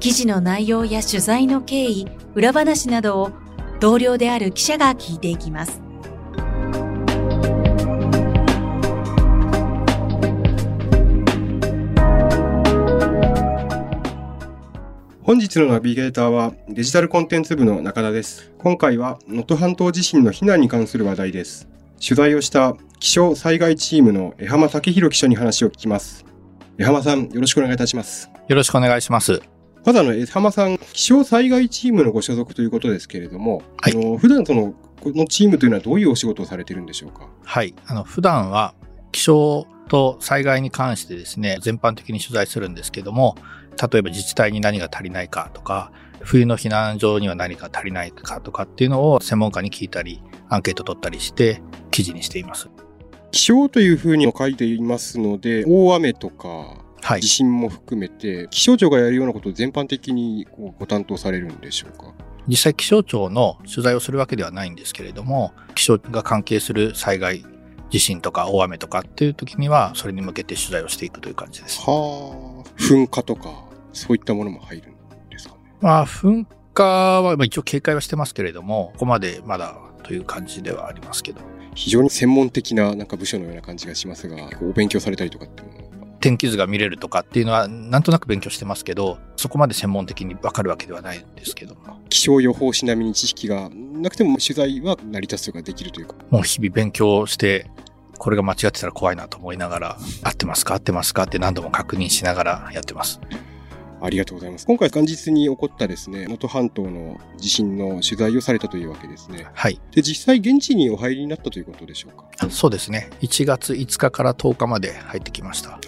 記事の内容や取材の経緯、裏話などを同僚である記者が聞いていきます。本日のナビゲーターはデジタルコンテンツ部の中田です。今回は能登半島地震の避難に関する話題です。取材をした気象災害チームの江浜武弘記者に話を聞きます。江浜さん、よろしくお願いいたします。よろしくお願いします。まずあの、江浜さん、気象災害チームのご所属ということですけれども、はい、あの普段その、このチームというのはどういうお仕事をされてるんでしょうか？はい。あの、普段は気象と災害に関してですね、全般的に取材するんですけども、例えば自治体に何が足りないかとか、冬の避難所には何か足りないかとかっていうのを専門家に聞いたり、アンケート取ったりして記事にしています。気象というふうに書いていますので、大雨とか、はい、地震も含めて、気象庁がやるようなことを全般的にご担当されるんでしょうか？実際気象庁の取材をするわけではないんですけれども、気象が関係する災害、地震とか大雨とかっていう時には、それに向けて取材をしていくという感じです。はあ。噴火とか、そういったものも入るんですかね？まあ、噴火は一応警戒はしてますけれども、ここまでまだという感じではありますけど。非常に専門的ななんか部署のような感じがしますが、お勉強されたりとかって天気図が見れるとかっていうのはなんとなく勉強してますけどそこまで専門的に分かるわけではないんですけど気象予報士並みに知識がなくても取材は成り立つというかできるというかもう日々勉強してこれが間違ってたら怖いなと思いながら合ってますか合ってますかって何度も確認しながらやってますありがとうございます。今回元日に起こったですね、能登半島の地震の取材をされたというわけですね。はい。で、実際現地にお入りになったということでしょうか？そうですね。1月5日から10日まで入ってきました。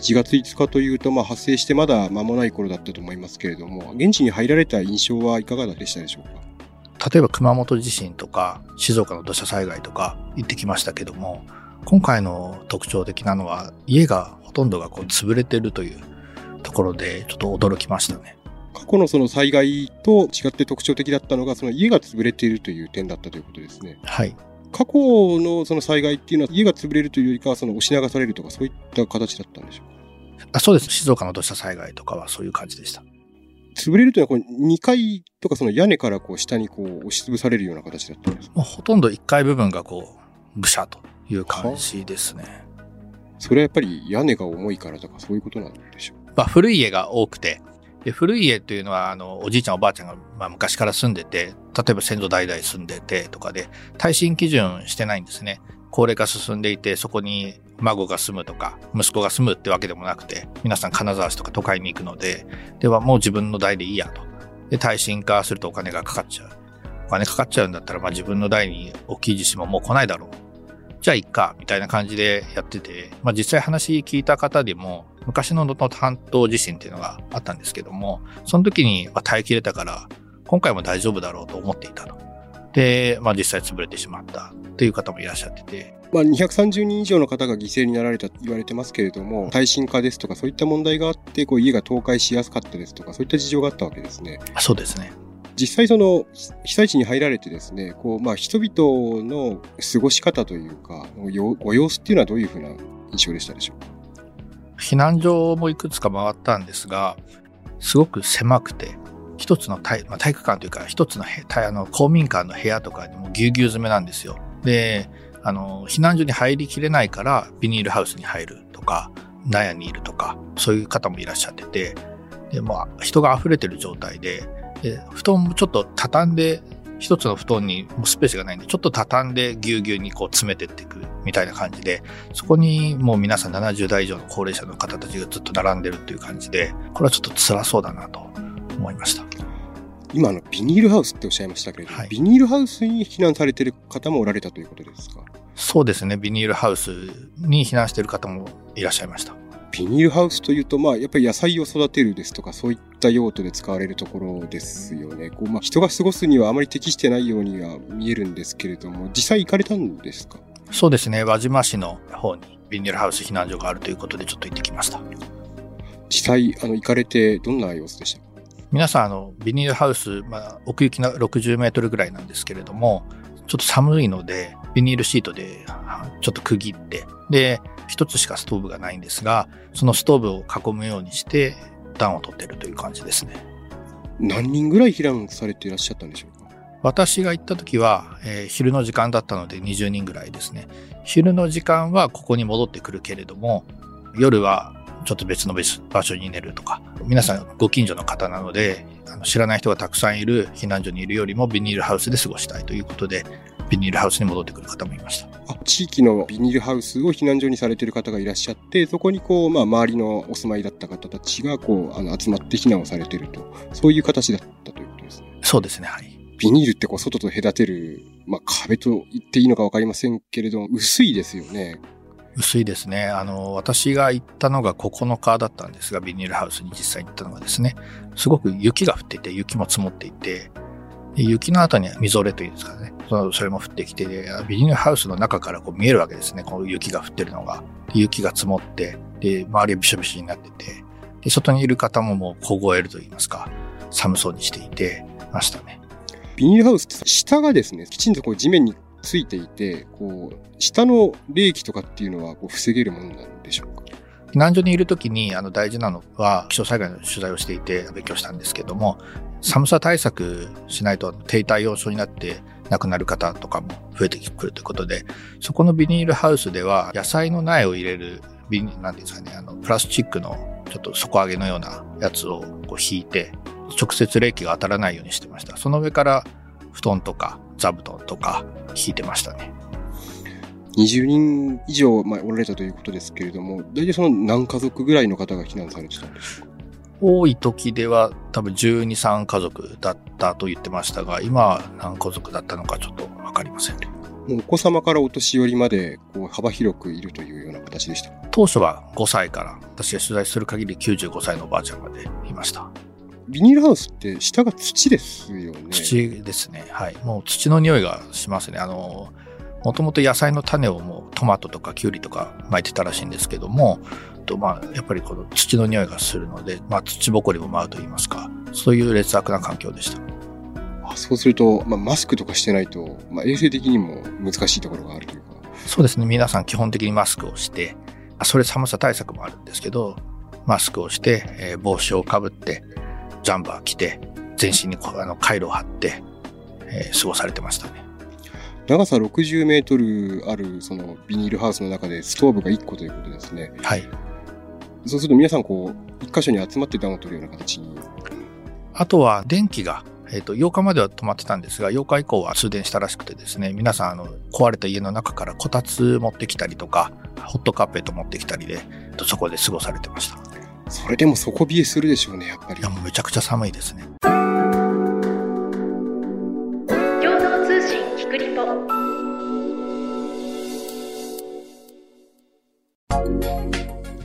1月5日というと、まあ、発生してまだ間もない頃だったと思いますけれども、現地に入られた印象はいかがでしたでしょうか？例えば熊本地震とか静岡の土砂災害とか行ってきましたけども、今回の特徴的なのは家がほとんどがこう潰れてるというところでちょっと驚きましたね。過去のその災害と違って特徴的だったのが、その家が潰れているという点だったということですね。はい。過去のその災害っていうのは家が潰れるというよりかはその押し流されるとかそういった形だったんでしょうか？あそうです。静岡の土砂災害とかはそういう感じでした。潰れるというのはこう2階とかその屋根からこう下にこう押しつぶされるような形だったんですか？ほとんど1階部分がこう、ぐしゃという感じですね。それはやっぱり屋根が重いからとかそういうことなんでしょう？まあ古い家が多くて、で古い家というのはあのおじいちゃんおばあちゃんが、まあ、昔から住んでて例えば先祖代々住んでてとかで耐震基準してないんですね高齢化進んでいてそこに孫が住むとか息子が住むってわけでもなくて皆さん金沢市とか都会に行くのでではもう自分の代でいいやとで耐震化するとお金がかかっちゃうお金かかっちゃうんだったら、まあ、自分の代に大きい地震ももう来ないだろうじゃあいっかみたいな感じでやってて、まあ、実際話聞いた方でも昔の能登半島地震っていうのがあったんですけども、その時に耐えきれたから、今回も大丈夫だろうと思っていたと。で、まあ実際潰れてしまったっていう方もいらっしゃってて。まあ230人以上の方が犠牲になられたと言われてますけれども、耐震化ですとかそういった問題があって、こう家が倒壊しやすかったですとか、そういった事情があったわけですね。そうですね。実際その被災地に入られてですね、こうまあ人々の過ごし方というか、ご様子っていうのはどういうふうな印象でしたでしょうか？避難所もいくつか回ったんですが、すごく狭くて、一つの体,、まあ、体育館というか、一つのあの公民館の部屋とかにもぎゅうぎゅう詰めなんですよ。で、あの、避難所に入りきれないからビニールハウスに入るとか、納屋にいるとか、そういう方もいらっしゃってて、で、まあ、人が溢れてる状態で、で布団もちょっと畳んで一つの布団にスペースがないんで、ちょっと畳んでぎゅうぎゅうにこう詰めてっていくみたいな感じで、そこにもう皆さん70代以上の高齢者の方たちがずっと並んでるっていう感じで、これはちょっと辛そうだなと思いました。今、あの、ビニールハウスっておっしゃいましたけれども、はい、ビニールハウスに避難されてる方もおられたということですか？そうですね。ビニールハウスに避難してる方もいらっしゃいました。ビニールハウスというと、まあ、やっぱり野菜を育てるですとか、そういった用途で使われるところですよね。こうまあ、人が過ごすにはあまり適してないようには見えるんですけれども、実際行かれたんですか？そうですね。輪島市の方にビニールハウス避難所があるということで、ちょっと行ってきました。実際、あの、行かれてどんな様子でした？皆さん、あの、ビニールハウス、まあ、奥行きの60メートルぐらいなんですけれども、ちょっと寒いので、ビニールシートでちょっと区切って、で、一つしかストーブがないんですが、そのストーブを囲むようにして暖を取ってるという感じですね。何人ぐらい避難されていらっしゃったんでしょうか？私が行った時は、えー、昼の時間だったので20人ぐらいですね。昼の時間はここに戻ってくるけれども、夜はちょっと別の場所に寝るとか、皆さんご近所の方なので、あの知らない人がたくさんいる避難所にいるよりもビニールハウスで過ごしたいということで、ビニールハウスに戻ってくる方もいました。あ地域のビニールハウスを避難所にされている方がいらっしゃって、そこにこう、まあ、周りのお住まいだった方たちが、こう、あの、集まって避難をされていると、そういう形だったということですね。そうですね、はい。ビニールってこう、外と隔てる、まあ、壁と言っていいのかわかりませんけれども、薄いですよね。薄いですね。あの、私が行ったのが9日だったんですが、ビニールハウスに実際に行ったのがですね、すごく雪が降っていて、雪も積もっていて、雪の後にはみぞれというんですかね。それも降ってきて、ビニールハウスの中からこう見えるわけですね。この雪が降ってるのが。雪が積もって、で、周りはびしょびしょになってて、で、外にいる方ももう凍えると言いますか、寒そうにしていてましたね。ビニールハウスって下がですね、きちんとこう地面についていて、こう、下の冷気とかっていうのはこう防げるものなんでしょうか？避難所にいるときにあの大事なのは気象災害の取材をしていて勉強したんですけども、寒さ対策しないと低体温症になって亡くなる方とかも増えてくるということで、そこのビニールハウスでは野菜の苗を入れるビニなんですかね、あの、プラスチックのちょっと底上げのようなやつをこう引いて、直接冷気が当たらないようにしてました。その上から布団とか座布団とか引いてましたね。20人以上、まあ、おられたということですけれども、大体その何家族ぐらいの方が避難されてたんでしょうか？多い時では多分12、3家族だったと言ってましたが、今は何家族だったのかちょっとわかりません。お子様からお年寄りまでこう幅広くいるというような形でした当初は5歳から、私が取材する限り95歳のおばあちゃんまでいました。ビニールハウスって下が土ですよね。土ですね。はい。もう土の匂いがしますね。あの、もともと野菜の種をもうトマトとかキュウリとか巻いてたらしいんですけども、と、まあ、やっぱりこの土の匂いがするので、まあ、土ぼこりも舞うと言いますか、そういう劣悪な環境でした。あそうすると、まあ、マスクとかしてないと、まあ、衛生的にも難しいところがあるというか。そうですね。皆さん基本的にマスクをして、それ寒さ対策もあるんですけど、マスクをして、えー、帽子をかぶって、ジャンバー着て、全身にあの回路を貼って、えー、過ごされてましたね。長さ60メートルあるそのビニールハウスの中でストーブが1個ということですね。はい。そうすると皆さんこう、一箇所に集まって暖を取るような形に。あとは電気が、えっ、ー、と、8日までは止まってたんですが、8日以降は通電したらしくてですね、皆さん、あの、壊れた家の中からこたつ持ってきたりとか、ホットカーペット持ってきたりで、そこで過ごされてました。それでも底冷えするでしょうね、やっぱり。いや、もうめちゃくちゃ寒いですね。共同通信キクリポ。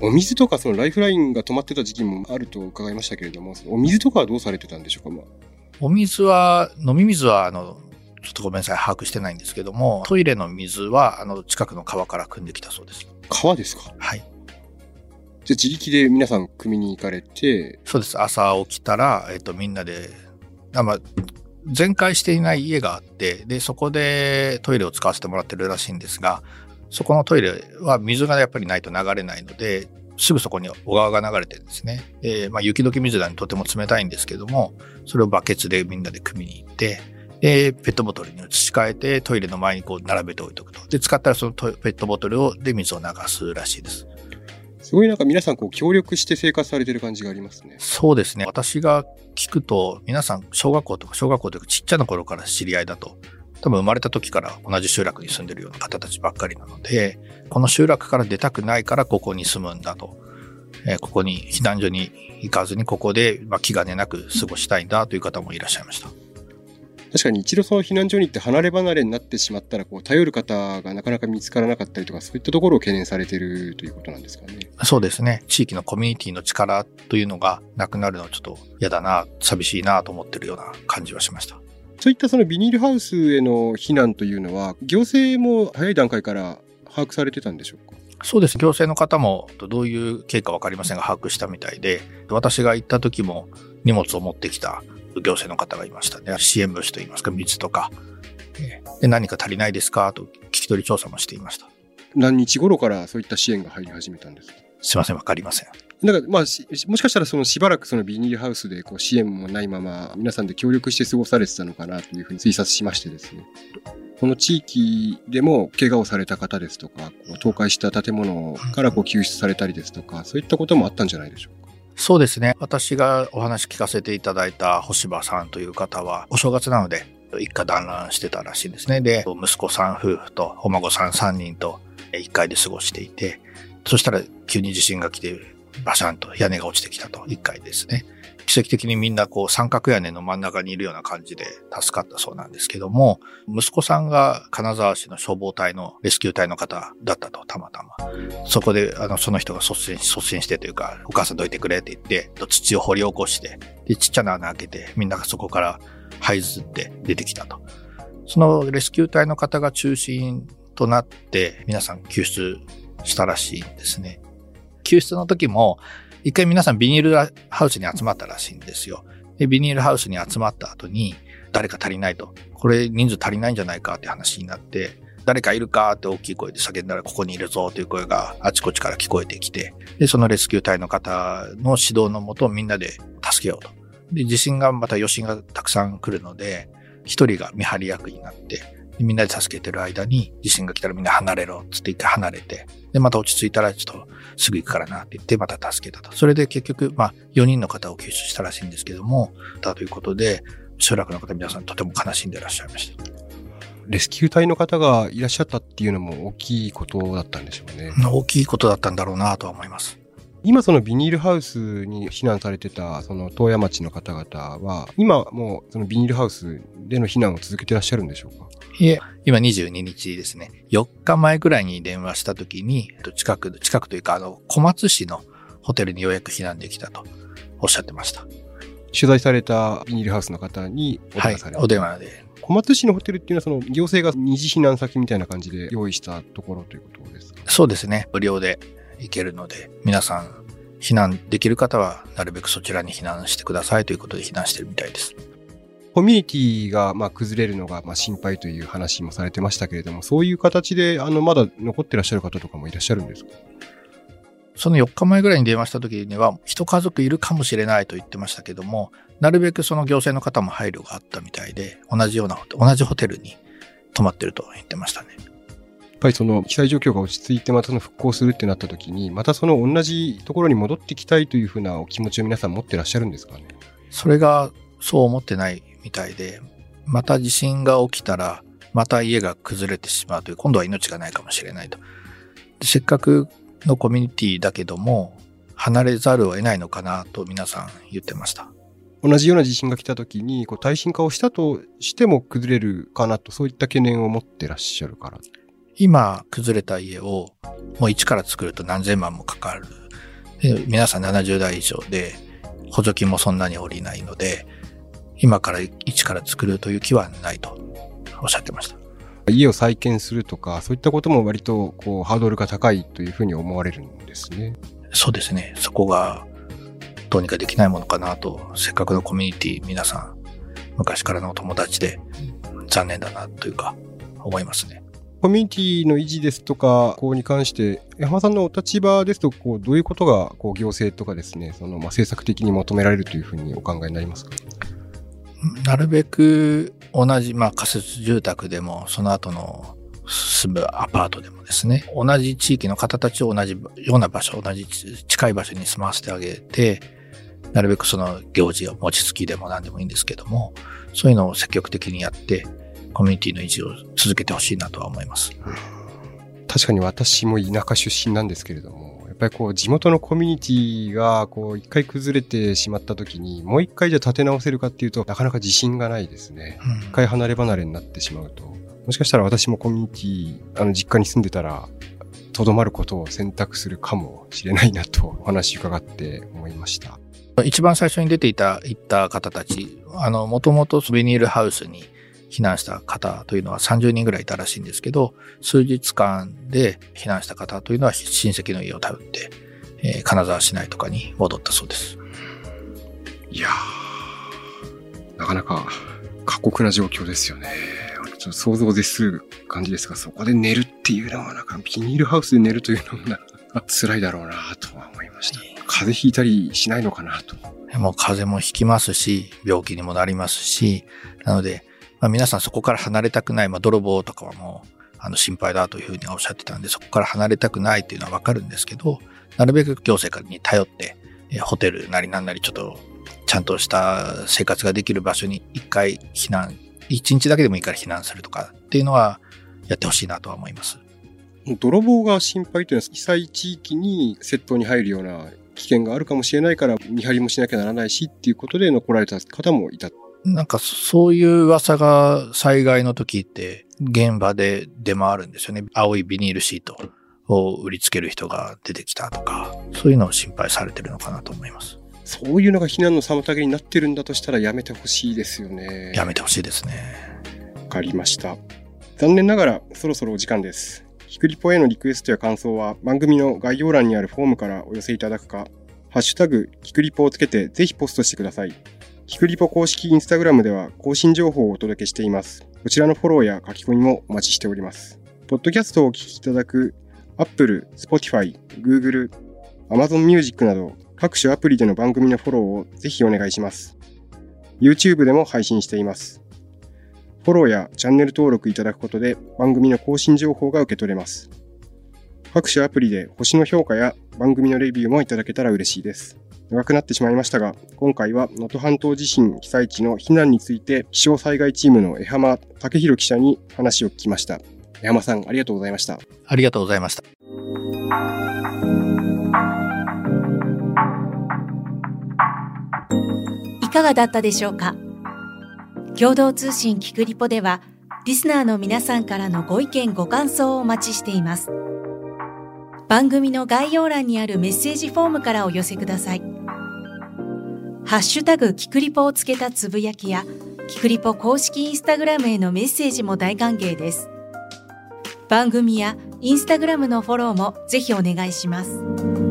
お水とかそのライフラインが止まってた時期もあると伺いましたけれども、お水とかはどうされてたんでしょうか、まあ、お水は、飲み水は、あの、ちょっとごめんなさい、把握してないんですけども、トイレの水は、あの、近くの川から汲んできたそうです。川ですか？はい。じゃあ自力で皆さん汲みに行かれてそうです。朝起きたら、えっと、みんなで、あまあ、全壊していない家があって、で、そこでトイレを使わせてもらってるらしいんですが、そこのトイレは水がやっぱりないと流れないので、すぐそこに小川が流れてるんですね。で、まあ、雪解け水だにとても冷たいんですけども、それをバケツでみんなで汲みに行って、で、ペットボトルに移し替えてトイレの前にこう並べておいておくと。で、使ったらそのペットボトルをで水を流すらしいです。すごいなんか皆さんこう協力して生活されてる感じがありますね。そうですね。私が聞くと、皆さん小学校とか小学校というかちっちゃな頃から知り合いだと。多分生まれた時から同じ集落に住んでるような方たちばっかりなので、この集落から出たくないからここに住むんだと。え、ここに避難所に行かずにここで、ま、気兼ねなく過ごしたいんだという方もいらっしゃいました。確かに一度その避難所に行って離れ離れになってしまったら、こう、頼る方がなかなか見つからなかったりとか、そういったところを懸念されているということなんですかね。そうですね。地域のコミュニティの力というのがなくなるのはちょっと嫌だな、寂しいなと思ってるような感じはしました。そういったそのビニールハウスへの避難というのは、行政も早い段階から把握されてたんでしょうか？そうです。行政の方もどういう経過わかりませんが把握したみたいで、私が行った時も荷物を持ってきた行政の方がいましたね。支援物資といいますか、水とか。で何か足りないですか？と聞き取り調査もしていました。何日頃からそういった支援が入り始めたんですか？すいません、わかりません。なんかまあ、もしかしたらそのしばらくそのビニールハウスでこう支援もないまま皆さんで協力して過ごされてたのかなというふうに推察しましてですね。この地域でも怪我をされた方ですとか、こう倒壊した建物からこう救出されたりですとか、そういったこともあったんじゃないでしょうか。そうですね。私がお話聞かせていただいた星葉さんという方は、お正月なので一家団らんしてたらしいんですね。で、息子さん夫婦とお孫さん3人と1階で過ごしていて、そしたら急に地震が来て、バシャンと屋根が落ちてきたと、1階ですね。奇跡的にみんなこう三角屋根の真ん中にいるような感じで助かったそうなんですけども、息子さんが金沢市の消防隊のレスキュー隊の方だったと、たまたま。そこで、あの、その人が率先、率先してというか、お母さんどいてくれって言って、土を掘り起こして、で、ちっちゃな穴開けて、みんながそこから這いずって出てきたと。そのレスキュー隊の方が中心となって、皆さん救出したらしいんですね。救出の時も、一回皆さんビニールハウスに集まったらしいんですよ。で、ビニールハウスに集まった後に、誰か足りないと。これ人数足りないんじゃないかって話になって、誰かいるかって大きい声で叫んだらここにいるぞという声があちこちから聞こえてきて、で、そのレスキュー隊の方の指導のもとみんなで助けようと。で、地震がまた余震がたくさん来るので、一人が見張り役になって、みんなで助けてる間に地震が来たらみんな離れろつって一回離れて、で、また落ち着いたらちょっとすぐ行くからなって言ってまた助けたと。それで結局、まあ4人の方を救出したらしいんですけども、だということで、集落の方皆さんとても悲しんでいらっしゃいました。レスキュー隊の方がいらっしゃったっていうのも大きいことだったんでしょうね。大きいことだったんだろうなとは思います。今そのビニールハウスに避難されてたその東山町の方々は、今もうそのビニールハウスでの避難を続けてらっしゃるんでしょうか？いえ、今22日ですね。4日前ぐらいに電話した時に、近く、近くというか、あの、小松市のホテルにようやく避難できたとおっしゃってました。取材されたビニールハウスの方にお電話されはい、お電話で。小松市のホテルっていうのは、その行政が二次避難先みたいな感じで用意したところということですか？そうですね。無料で行けるので、皆さん、避難できる方は、なるべくそちらに避難してくださいということで避難してるみたいです。コミュニティがまあ崩れるのがまあ心配という話もされてましたけれども、そういう形であのまだ残ってらっしゃる方とかもいらっしゃるんですか？その4日前ぐらいに電話した時には、一家族いるかもしれないと言ってましたけども、なるべくその行政の方も配慮があったみたいで、同じような、同じホテルに泊まってると言ってましたね。やっぱりその被災状況が落ち着いてまたその復興するってなった時に、またその同じところに戻ってきたいというふうなお気持ちを皆さん持ってらっしゃるんですかね？それがそう思ってないみたいで、また地震が起きたら、また家が崩れてしまうという、今度は命がないかもしれないと。せっかくのコミュニティだけども、離れざるを得ないのかなと皆さん言ってました。同じような地震が来た時に、こう耐震化をしたとしても崩れるかなと、そういった懸念を持ってらっしゃるから。今、崩れた家をもう一から作ると何千万もかかる。皆さん70代以上で、補助金もそんなに下りないので、今から一から作るという気はないとおっしゃってました。家を再建するとか、そういったことも割とこうハードルが高いというふうに思われるんですね。そうですね。そこがどうにかできないものかなと、せっかくのコミュニティ皆さん、昔からのお友達で残念だなというか、思いますね。コミュニティの維持ですとか、こうに関して、山さんのお立場ですと、こう、どういうことが、こう、行政とかですね、その、ま、政策的に求められるというふうにお考えになりますか？なるべく同じ、まあ仮設住宅でも、その後の住むアパートでもですね、同じ地域の方たちを同じような場所、同じ近い場所に住まわせてあげて、なるべくその行事を餅つきでも何でもいいんですけども、そういうのを積極的にやって、コミュニティの維持を続けてほしいなとは思います。確かに私も田舎出身なんですけれども、やっぱりこう地元のコミュニティがこう一回崩れてしまった時にもう一回じゃ立て直せるかっていうとなかなか自信がないですね。一、回離れ離れになってしまうと。もしかしたら私もコミュニティ、あの実家に住んでたらとどまることを選択するかもしれないなとお話伺って思いました。一番最初に出ていた、行った方たち、あの、もともとビニールハウスに避難した方というのは30人ぐらいいたらしいんですけど、数日間で避難した方というのは親戚の家を頼って、えー、金沢市内とかに戻ったそうです。いやー、なかなか過酷な状況ですよね。ちょっと想像を絶する感じですが、そこで寝るっていうのは、なんかビニールハウスで寝るというのもな辛いだろうなとは思いました。風邪ひいたりしないのかなと。もう風邪もひきますし、病気にもなりますし、なので、まあ、皆さんそこから離れたくない、まあ、泥棒とかはもう、あの、心配だというふうにおっしゃってたんで、そこから離れたくないっていうのはわかるんですけど、なるべく行政に頼って、えホテルなりなんなりちょっと、ちゃんとした生活ができる場所に一回避難一日だけでもいいから避難するとかっていうのはやってほしいなとは思います。泥棒が心配というのは被災地域に窃盗に入るような危険があるかもしれないから見張りもしなきゃならないしっていうことで残られた方もいた。なんかそういう噂が災害の時って現場で出回るんですよね。青いビニールシートを売りつける人が出てきたとか、そういうのを心配されてるのかなと思います。そういうのが避難の妨げになってるんだとしたらやめてほしいですよね。やめてほしいですね。わかりました。残念ながらそろそろお時間です。ひくりぽへのリクエストや感想は番組の概要欄にあるフォームからお寄せいただくか、ハッシュタグひくりぽをつけてぜひポストしてください。ひくりぽ公式インスタグラムでは更新情報をお届けしています。こちらのフォローや書き込みもお待ちしております。ポッドキャストをお聞きいただく Apple、Spotify、Google、Amazon Music など各種アプリでの番組のフォローをぜひお願いします。YouTube でも配信しています。フォローやチャンネル登録いただくことで番組の更新情報が受け取れます。各種アプリで星の評価や番組のレビューもいただけたら嬉しいです。長くなってしまいましたが、今回は能登半島地震被災地の避難について気象災害チームの江浜武弘記者に話を聞きました。江浜さん、ありがとうございました。ありがとうございました。かがだったでしょうか？共同通信キクリポではリスナーの皆さんからのご意見ご感想をお待ちしています番組の概要欄にあるメッセージフォームからお寄せくださいハッシュタグキクリポをつけたつぶやきやキクリポ公式インスタグラムへのメッセージも大歓迎です番組やインスタグラムのフォローもぜひお願いします。